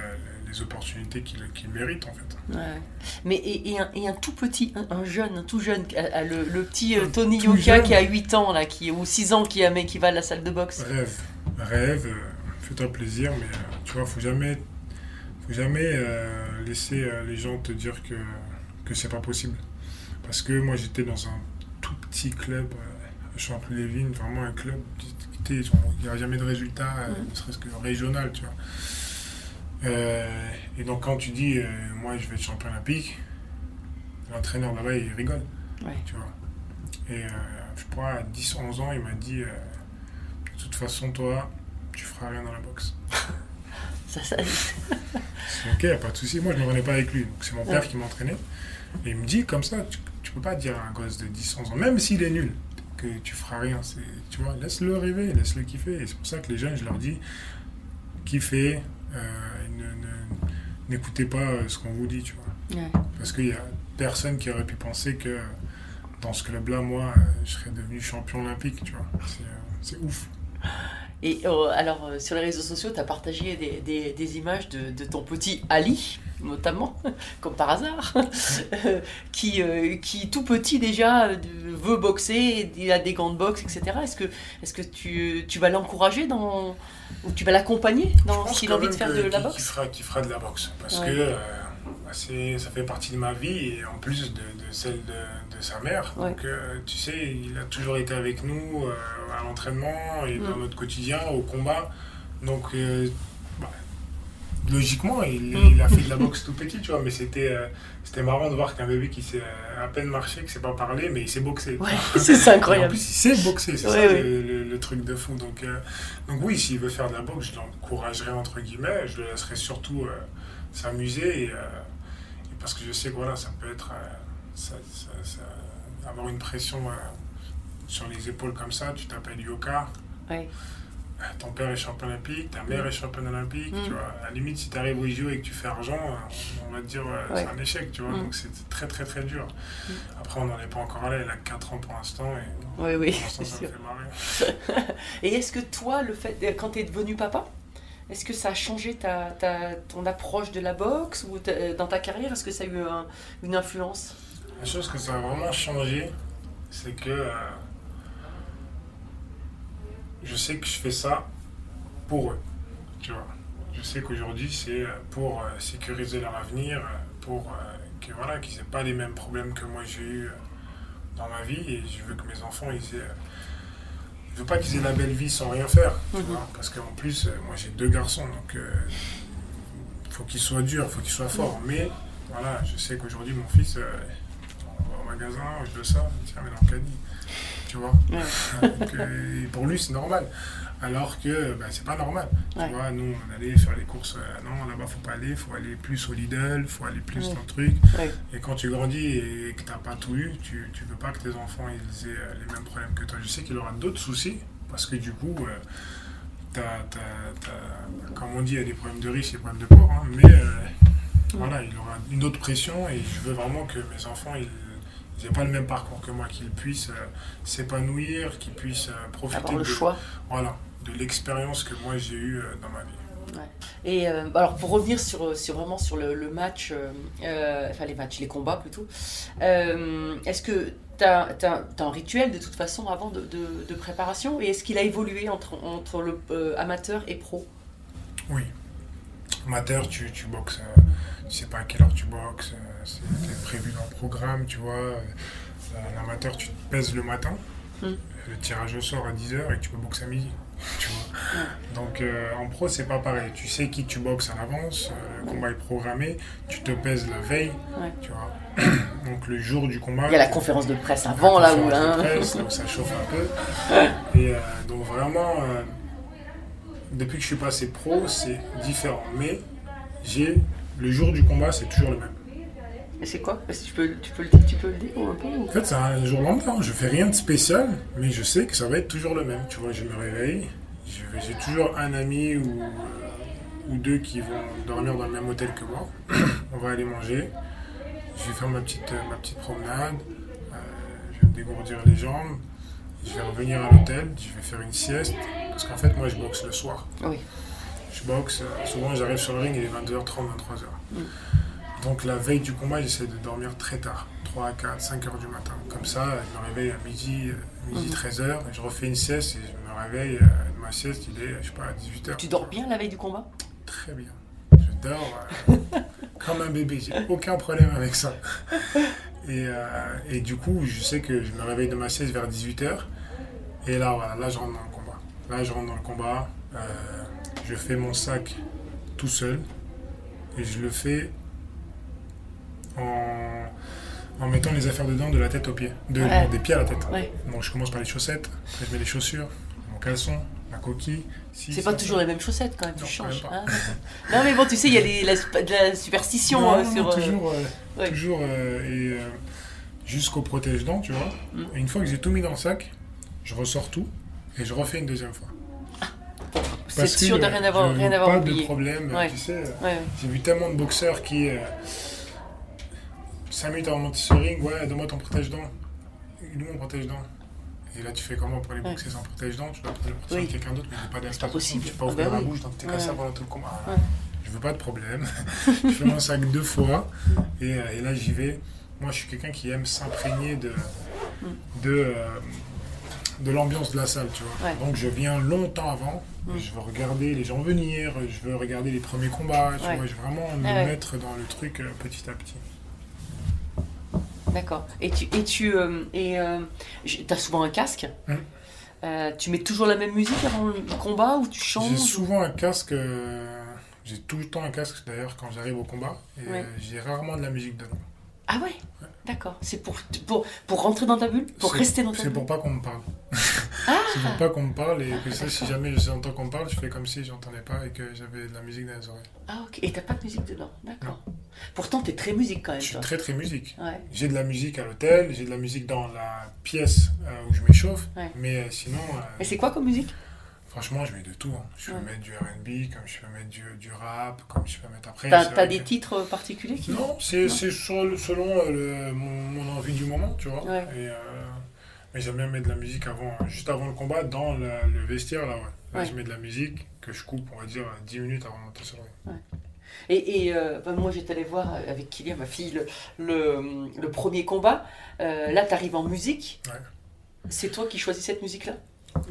les opportunités qu'ils méritent en fait. Ouais. Mais et, et un, et un tout petit, un, un jeune, un tout jeune, le, le petit euh, Tony Yoka jeune. qui a 8 ans là, qui, ou 6 ans qui, a, mais qui va à la salle de boxe. Rêve, rêve, euh, fais-toi plaisir, mais euh, tu vois, faut jamais, faut jamais euh, laisser les gens te dire que, que c'est pas possible. Parce que moi j'étais dans un tout petit club à Champs-Lévin, vraiment un club, qui était- il n'y a jamais de résultat, Mhm. ne serait-ce que régional, tu vois. Euh, et donc quand tu dis, euh, moi je vais être champion olympique, l'entraîneur là-bas il rigole, Ouais. tu vois. Et euh, je crois à 10-11 ans, il m'a dit, de toute façon toi, tu feras rien dans la boxe. Ça, ça, C'est ok, pas de souci. Moi, je ne me renais pas avec lui. Donc, c'est mon père Ouais. qui m'entraînait. Et il me dit comme ça, tu, tu peux pas dire à un gosse de 10, 11 ans, même s'il est nul, que tu feras rien. Tu vois, laisse-le rêver, laisse-le kiffer. Et c'est pour ça que les jeunes, je leur dis, kiffez, euh, n'écoutez pas euh, ce qu'on vous dit, tu vois. Ouais. Parce qu'il y a personne qui aurait pu penser que dans ce club-là, moi, euh, je serais devenu champion olympique, tu vois. C'est ouf. Et euh, alors, euh, sur les réseaux sociaux, tu as partagé des, des- des images de, de ton petit Ali, notamment, comme par hasard, qui, euh, qui tout petit déjà veut boxer, il a des gants de boxe, etc. Est-ce que, est que tu, tu vas l'encourager dans, ou tu vas l'accompagner dans qu'il a envie de faire de la boxe? qu'il fera, qu'il fera de la boxe. Parce Ouais. que ça fait partie de ma vie et en plus de, de celle de, de sa mère. Ouais. Donc, euh, tu sais, il a toujours été avec nous euh, à l'entraînement et dans Mm. notre quotidien, au combat. Donc, euh, bah, logiquement, il, Mm. il a fait de la boxe tout petit, tu vois. Mais c'était c'était marrant de voir qu'un bébé qui sait à peine marcher, qui sait pas parler, mais il sait boxer. Ouais, c'est Et En incroyable. plus, il sait boxer, c'est Ouais, ça. Le, le- le truc de fou. Donc, donc oui, s'il veut faire de la boxe, je l'encouragerai entre guillemets. Je le laisserai surtout s'amuser et, euh, et parce que je sais que voilà, ça peut être euh, ça- ça- ça- avoir une pression euh, sur les épaules comme ça. Tu t'appelles Yoka. Ton père est champion olympique, ta mère est championne olympique, Mm. tu vois. À la limite, si tu arrives au JO et que tu fais argent, on va te dire ouais, c'est un échec, tu vois. Mm. Donc c'est très très très dur. Mm. Après, on n'en est pas encore là, elle a 4 ans pour l'instant et Oui, oui, pour l'instant, ça me fait marrer. Et est-ce que toi, le fait, quand tu es devenu papa, est-ce que ça a changé ta, ton approche de la boxe ou ta- dans ta carrière Est-ce que ça a eu un- une influence? La chose que ça a vraiment changé, c'est que euh, je sais que je fais ça pour eux. Tu vois. Je sais qu'aujourd'hui, c'est euh, pour euh, sécuriser leur avenir, euh, pour euh, que, voilà, qu'ils n'aient pas les mêmes problèmes que moi j'ai eu euh, dans ma vie. Et je veux que mes enfants, ils aient. Euh, je veux pas qu'ils aient la belle vie sans rien faire. tu Mhm. vois. Parce qu'en plus, euh, moi j'ai deux garçons, donc il faut qu'ils soient durs, il faut qu'ils soient forts. Mais voilà, je sais qu'aujourd'hui, mon fils, euh, on va au magasin, je veux ça, tiens, mais dans le caddie. Tu vois Donc, euh, pour lui, c'est normal. Alors que bah, c'est pas normal. Ouais. Tu vois, nous, on allait faire les courses. euh, non, là-bas, faut pas aller. faut aller plus au Lidl, faut aller plus Ouais. dans le truc. Ouais. Et quand tu grandis et que t'as pas tout eu, tu, tu veux pas que tes enfants ils aient euh, les mêmes problèmes que toi. Je sais qu'il aura d'autres soucis. Parce que du coup, euh, t'as- t'as- t'as- comme on dit, il y a des problèmes de riches et des problèmes de pauvres. hein, mais euh, voilà, il aura une autre pression. Et je veux vraiment que mes enfants, ils ils n'aient pas le même parcours que moi, qu'ils puissent euh, s'épanouir, qu'ils puissent euh, profiter Avoir le de, choix voilà, de l'expérience que moi j'ai eue euh, dans ma vie. Et euh, alors pour revenir sur, sur vraiment sur le, le match, euh, euh, enfin les matchs, les combats plutôt, euh, est-ce que tu as, un rituel de toute façon avant de, de- de préparation? Et est-ce qu'il a évolué entre, entre le euh, amateur et pro? Oui. Amateur, tu, tu boxes, euh, tu sais pas à quelle heure tu boxes, euh, c'est prévu dans le programme, tu vois. Euh, Un amateur, tu te pèses le matin, Mm. le tirage au sort à 10h et tu peux boxer à midi. Tu vois. Donc euh, en pro, c'est pas pareil. Tu sais qui tu boxes à l'avance, euh, le combat est programmé, tu te pèses la veille, Ouais. tu vois. Donc le jour du combat. Il y a la conférence de presse avant là où... de hein. presse, là où ça chauffe un peu. Et euh, donc vraiment, depuis que je suis passé pro, c'est différent. Mais j'ai le jour du combat, c'est toujours le même. Et c'est quoi? Tu peux, tu, peux le, tu peux le dire un peu ou- En fait, c'est un jour lambda. Je fais rien de spécial, mais je sais que ça va être toujours le même. Tu vois, je me réveille, j'ai toujours un ami ou, euh, ou deux qui vont dormir dans le même hôtel que moi. On va aller manger. Je vais faire ma petite, ma petite promenade. Euh, je vais me dégourdir les jambes. Je vais revenir à l'hôtel. Je vais faire une sieste. Parce qu'en fait, moi, je boxe le soir. Oui. Je boxe. euh, souvent, j'arrive sur le ring, il est 22h30, 23h. Mm. Donc, la veille du combat, j'essaie de dormir très tard. 3, 4, 5 heures du matin. Comme ça, je me réveille à midi, midi Mhm. 13h. Et je refais une sieste et je me réveille. euh, ma sieste, il est, je sais pas, à 18h. Tu dors bien la veille du combat? Très bien. Je dors euh, comme un bébé. J'ai aucun problème avec ça. Et, euh, et du coup, je sais que je me réveille de ma sieste vers 18h. Et là, voilà, là, je rentre dans le combat. Là, je rentre dans le combat. euh, je fais mon sac tout seul. Et je le fais en, en mettant les affaires dedans de la tête aux pieds. De, Ouais. non, des pieds à la tête. Ouais. Donc, je commence par les chaussettes. Après, je mets les chaussures, mon caleçon, ma coquille. Si, C'est pas toujours ça. les mêmes chaussettes quand même, tu Non, changes. quand même hein. non mais bon, tu sais, il y a les- la, de la superstition Non, non, sur... euh, toujours, euh, ouais. toujours euh, et euh, jusqu'au protège-dents, tu vois. Mm. Et une fois que j'ai tout mis dans le sac, je ressors tout et je refais une deuxième fois. C'est Parce que, sûr de rien avoir, rien avoir pas oublié. de problème, Ouais. tu sais. ouais. J'ai vu tellement de boxeurs qui, euh, 5 minutes avant de monter sur le ring, ouais, donne-moi ton protège-dents. Donne-moi mon protège-dents. Et là, tu fais comment pour aller boxer sans protège-dents Tu dois prendre le Oui. de quelqu'un d'autre, mais il pas d'instant. possible. Tu peux pas Ah ouvrir bah la oui. bouche, donc t'es Ouais. ça pendant tout le combat. Ouais. Je veux pas de problème. je fais mon sac deux fois. Et, euh, et là, j'y vais. Moi, je suis quelqu'un qui aime s'imprégner de, de, euh, de l'ambiance de la salle, tu vois. Ouais. Donc, je viens longtemps avant. Mm. Je veux regarder les gens venir. Je veux regarder les premiers combats. Tu vois, je veux vraiment me Ah ouais. mettre dans le truc euh, petit à petit. D'accord. Et tu, et tu, euh, et euh, t'as souvent un casque. Mm. Euh, tu mets toujours la même musique avant le combat ou tu J'ai changes souvent un casque. euh, j'ai tout le temps un casque d'ailleurs quand j'arrive au combat. Et Ouais. j'ai rarement de la musique dedans. Ah ouais. D'accord. C'est pour, pour, pour rentrer dans ta bulle, pour C'est- rester dans ta C'est bulle. pour pas qu'on me parle. Ah c'est pour pas qu'on me parle et que ça, si jamais j'entends qu'on me parle, je fais comme si j'entendais pas et que j'avais de la musique dans les oreilles. Ah ok. Et t'as pas de musique dedans. D'accord. Pourtant t'es très musique quand même. Je suis toi. très très musique. Ouais. J'ai de la musique à l'hôtel, j'ai de la musique dans la pièce euh, où je m'échauffe, Ouais. mais euh, sinon, euh, Et c'est quoi comme musique? Franchement, je mets de tout. hein. Je peux Ouais. mettre du RB, comme je peux mettre du, du rap, comme je peux mettre après. T'as des que- titres particuliers qui... Non, c'est selon euh, le- mon, mon envie du moment, tu vois. Ouais. Et, euh, mais j'aime bien mettre de la musique avant, juste avant le combat, dans la- le vestiaire, là, ouais. Là, Ouais. je mets de la musique que je coupe, on va dire, 10 minutes avant de monter sur le. Et, et, euh, bah, moi, j'étais allée voir avec Kylian, ma fille, le, le, le premier combat. Euh, là, tu arrives en musique. C'est toi qui choisis cette musique-là?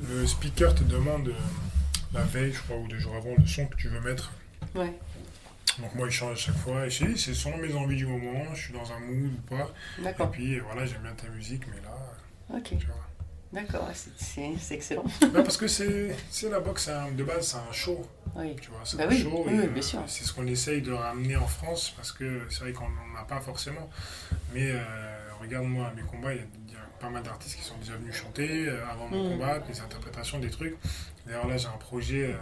Le speaker te demande euh, la veille, je crois, ou deux jours avant, le son que tu veux mettre. Ouais. Donc moi, il change à chaque fois. Et c'est selon mes envies du moment, je suis dans un mood ou pas. Et D'accord. puis, euh, voilà, j'aime bien ta musique, mais là, Ok. tu vois. D'accord. c'est- excellent. Non, parce que c'est la boxe, un- de base, c'est un show. Oui. Tu vois, c'est Bah un oui, show. oui, et, oui, euh, bien sûr. C'est ce qu'on essaye de ramener en France parce que c'est vrai qu'on n'en a pas forcément. Mais euh, regarde-moi mes combats, il y, a- il y a pas mal d'artistes qui sont déjà venus chanter euh, avant mon Mm. combat, des interprétations, des trucs. D'ailleurs, là, j'ai un projet euh,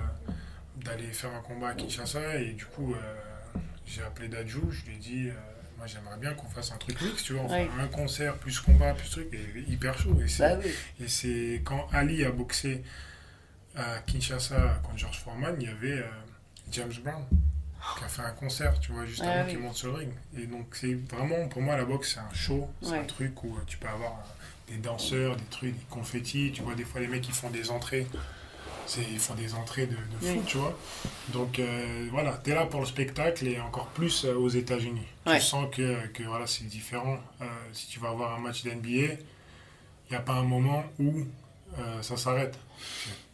d'aller faire un combat à Kinshasa et du coup, euh, j'ai appelé Dajou, je lui ai dit. moi j'aimerais bien qu'on fasse un truc mix, tu vois, on Ouais. un concert plus combat plus truc, et hyper chaud. Et c'est Bah oui. quand Ali a boxé à Kinshasa contre George Foreman, il y avait euh, James Brown qui a fait un concert, tu vois, juste Ah avant oui. qu'il monte sur le ring. Et donc c'est vraiment, pour moi, la boxe, c'est un show, c'est Ouais. un truc où tu peux avoir des danseurs, des trucs, des confettis, tu vois, des fois les mecs, ils font des entrées. C'est, ils font des entrées de, de fou, Oui. tu vois. Donc euh, voilà, tu es là pour le spectacle et encore plus euh, aux États-Unis. Ouais. Tu sens que, que voilà, c'est différent. Euh, si tu vas avoir un match d'NBA, il n'y a pas un moment où ça s'arrête.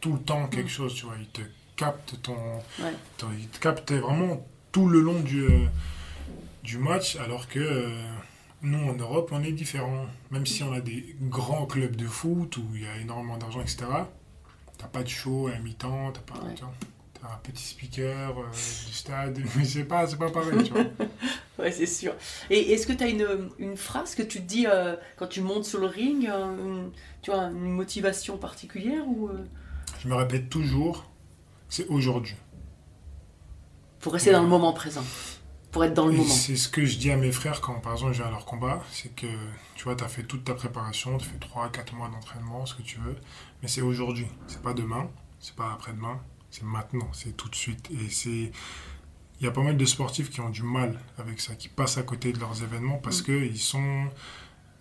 Tout le temps quelque chose, tu vois. Ils te captent ton, Ouais. ton- ils te captent vraiment tout le long du, du match, alors que nous en Europe, on est différent. Même si on a des grands clubs de foot où il y a énormément d'argent, etc. T'as pas de show à mi-temps, t'as pas, Ouais. tu vois, t'as un petit speaker euh, du stade, mais c'est pas, c'est pas pareil, tu vois. Ouais, c'est sûr. Et est-ce que tu as une, une phrase que tu te dis euh, quand tu montes sur le ring, euh, une, tu vois, une motivation particulière ou euh, Je me répète toujours, c'est aujourd'hui. pour rester dans le moment présent, pour être dans le Et moment c'est ce que je dis à mes frères quand, par exemple, je vais à leur combat. C'est que, tu vois, tu as fait toute ta préparation, tu fais 3-4 mois d'entraînement, ce que tu veux. Mais c'est aujourd'hui. C'est pas demain, c'est pas après-demain, c'est maintenant, c'est tout de suite. Et c'est. Il y a pas mal de sportifs qui ont du mal avec ça, qui passent à côté de leurs événements parce que ils sont.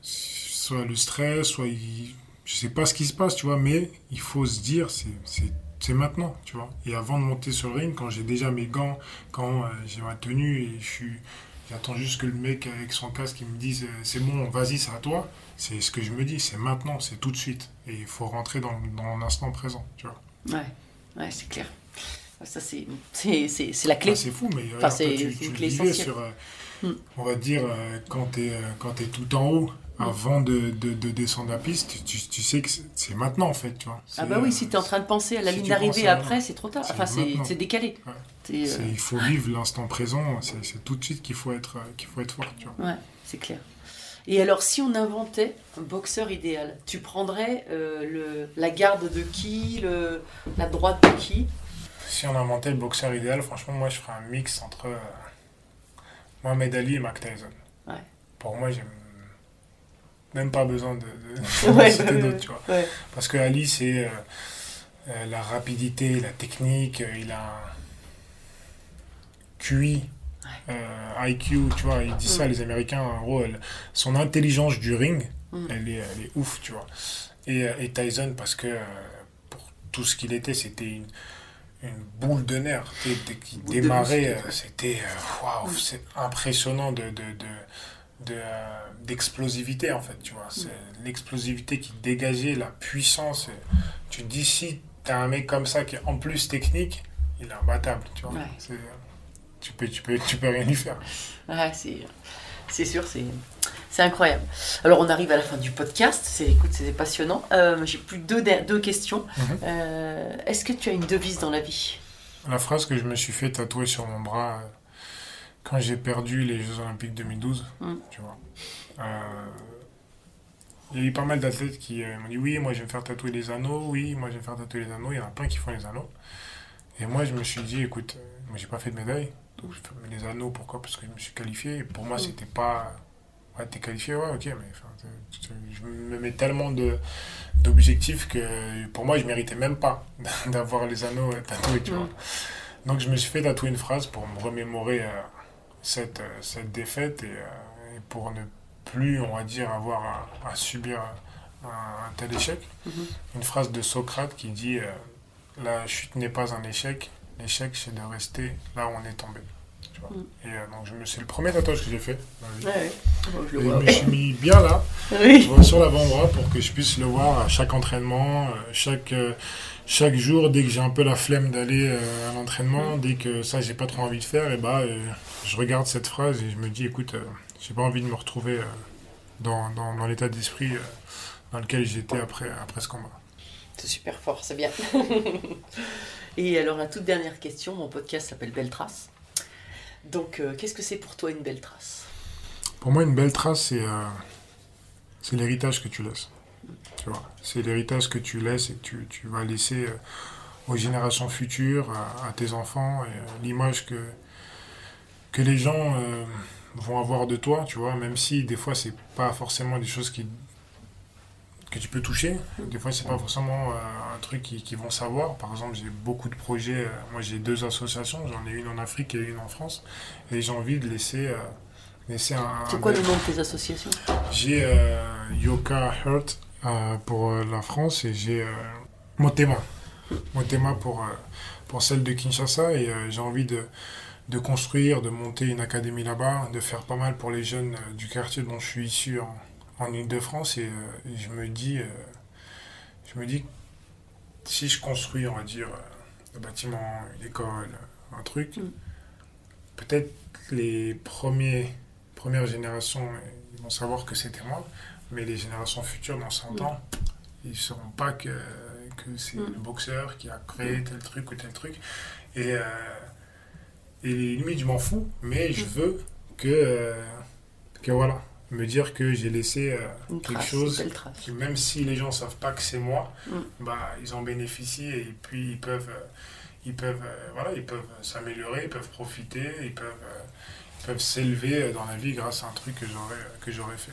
Soit le stress, soit ils. Je sais pas ce qui se passe, tu vois, mais il faut se dire, c'est. C'est maintenant, tu vois. Et avant de monter sur le ring, quand j'ai déjà mes gants, quand euh, j'ai ma tenue et je suis, j'attends juste que le mec avec son casque il me dise euh, c'est bon, vas-y, c'est à toi. C'est ce que je me dis, c'est maintenant, c'est tout de suite. Et il faut rentrer dans, dans l'instant présent, tu vois. Ouais, ouais c'est clair. Ça, c'est la clé. C'est fou, mais Enfin, regarde, c'est- toi, tu, tu le vivais sur, euh, Hmm. on va dire, euh, quand tu es, quand es tout en haut. Avant de, de, de descendre la piste, tu, sais que c'est- maintenant, en fait, tu vois. ah bah oui, si tu es en train de penser à la si ligne d'arrivée après, c'est trop tard. Enfin, c'est décalé. Ouais. Euh, il faut vivre l'instant présent, c'est tout de suite qu'il faut être, euh, qu'il faut être fort, tu vois. Ouais, c'est clair. Et alors, si on inventait un boxeur idéal, tu prendrais euh, le, la garde de qui, le, la droite de qui? Si on inventait le boxeur idéal, franchement, moi, je ferais un mix entre euh, Mohamed Ali et Mike Tyson. Ouais. Pour moi, j'aime même pas besoin de, de, de Ouais, citer ouais, d'autres, tu vois. ouais. Parce que Ali, c'est euh, euh, la rapidité, la technique, euh, il a un QI, euh, IQ, tu vois, il dit ça, les Américains, en gros, elle- son intelligence du ring, Mm. elle, est, elle est ouf, tu vois. Et, et Tyson, parce que euh, pour tout ce qu'il était, c'était une, une boule de nerfs dès qu'il démarrait, c'était waouh, Mm. c'est impressionnant de, de, de, de, euh, d'explosivité en fait, tu vois. C'est l'explosivité qui dégageait, la puissance. Tu te dis, si t'as un mec comme ça qui est en plus technique, il est imbattable, tu vois. Ouais. Tu peux, tu, peux, tu peux rien lui faire. Ouais, c'est, sûr, c'est, c'est incroyable. Alors, on arrive à la fin du podcast. C'est, écoute, c'est passionnant. Euh, j'ai plus deux, deux questions. Mhm. Euh, est-ce que tu as une devise dans la vie? La phrase que je me suis fait tatouer sur mon bras quand j'ai perdu les Jeux Olympiques 2012, Mm. tu vois. Euh, il y a eu pas mal d'athlètes qui euh, m'ont dit oui, moi je vais me faire tatouer les anneaux, oui, moi je vais me faire tatouer les anneaux. Il y en a plein qui font les anneaux. Et moi je me suis dit, écoute, euh, moi j'ai pas fait de médaille, donc je fais les anneaux, pourquoi? Parce que je me suis qualifié. Et pour moi Mm. c'était pas Ouais, t'es qualifié, ouais, ok, mais enfin, je me mets tellement d'objectifs que pour moi, je méritais même pas d'avoir les anneaux tatoués, tu Mm. vois. Donc, je me suis fait tatouer une phrase pour me remémorer euh, cette, euh, cette défaite et, euh, et pour ne plus, on va dire, avoir à, à subir un, un tel échec. Mhm. Une phrase de Socrate qui dit euh, La chute n'est pas un échec, l'échec, c'est de rester là où on est tombé. Tu vois. Mm. Et euh, donc, c'est le premier tatouage que j'ai fait. dans. Ouais, je Et me suis mis bien là, Oui. sur l'avant-bras pour que je puisse le voir à chaque entraînement, chaque, euh, chaque jour, dès que j'ai un peu la flemme d'aller euh, à l'entraînement, dès que ça j'ai pas trop envie de faire, et bah euh, je regarde cette phrase et je me dis écoute, euh, j'ai pas envie de me retrouver euh, dans, dans, dans l'état d'esprit dans lequel j'étais après, après ce combat. C'est super fort, c'est bien. Et alors, la toute dernière question, mon podcast s'appelle Belle Trace. Donc, qu'est-ce que c'est pour toi une belle trace? Pour moi, une belle trace, c'est l'héritage que tu laisses. C'est l'héritage que tu laisses et que tu, tu vas laisser euh, aux générations futures, à, à tes enfants, et euh, l'image que, que les gens euh, vont avoir de toi, tu vois, même si des fois, c'est pas forcément des choses qui que tu peux toucher. Des fois, c'est pas forcément euh, un truc qu'ils qui vont savoir. Par exemple, j'ai beaucoup de projets. moi, j'ai deux associations. J'en ai une en Afrique et une en France. Et j'ai envie de laisser, euh, laisser un. C'est quoi le nom de tes associations? J'ai Yoka Hurt pour euh, la France et j'ai euh, Motema. Motema pour, euh, pour celle de Kinshasa. Et euh, j'ai envie de, de construire, de monter une académie là-bas, de faire pas mal pour les jeunes euh, du quartier dont je suis issu en, en Ile-de-France. Et, euh, et je me dis, euh, je me dis que si je construis, on va dire, euh, un bâtiment, une école, un truc, Mm. peut-être les premiers, premières générations, euh, ils vont savoir que c'était moi, mais les générations futures, dans 100 ans, ils ne sauront pas que, que c'est Mm. le boxeur qui a créé tel truc ou tel truc. Et, euh, et limite, je m'en fous, mais je veux que, euh, que voilà, me dire que j'ai laissé euh, Une quelque trace, chose qui, même si les gens savent pas que c'est moi, Mm. bah, ils en bénéficient et puis ils peuvent, euh, ils peuvent, euh, voilà, ils peuvent s'améliorer, ils peuvent profiter, ils peuvent, ils peuvent s'élever dans la vie grâce à un truc que j'aurais, que j'aurais fait.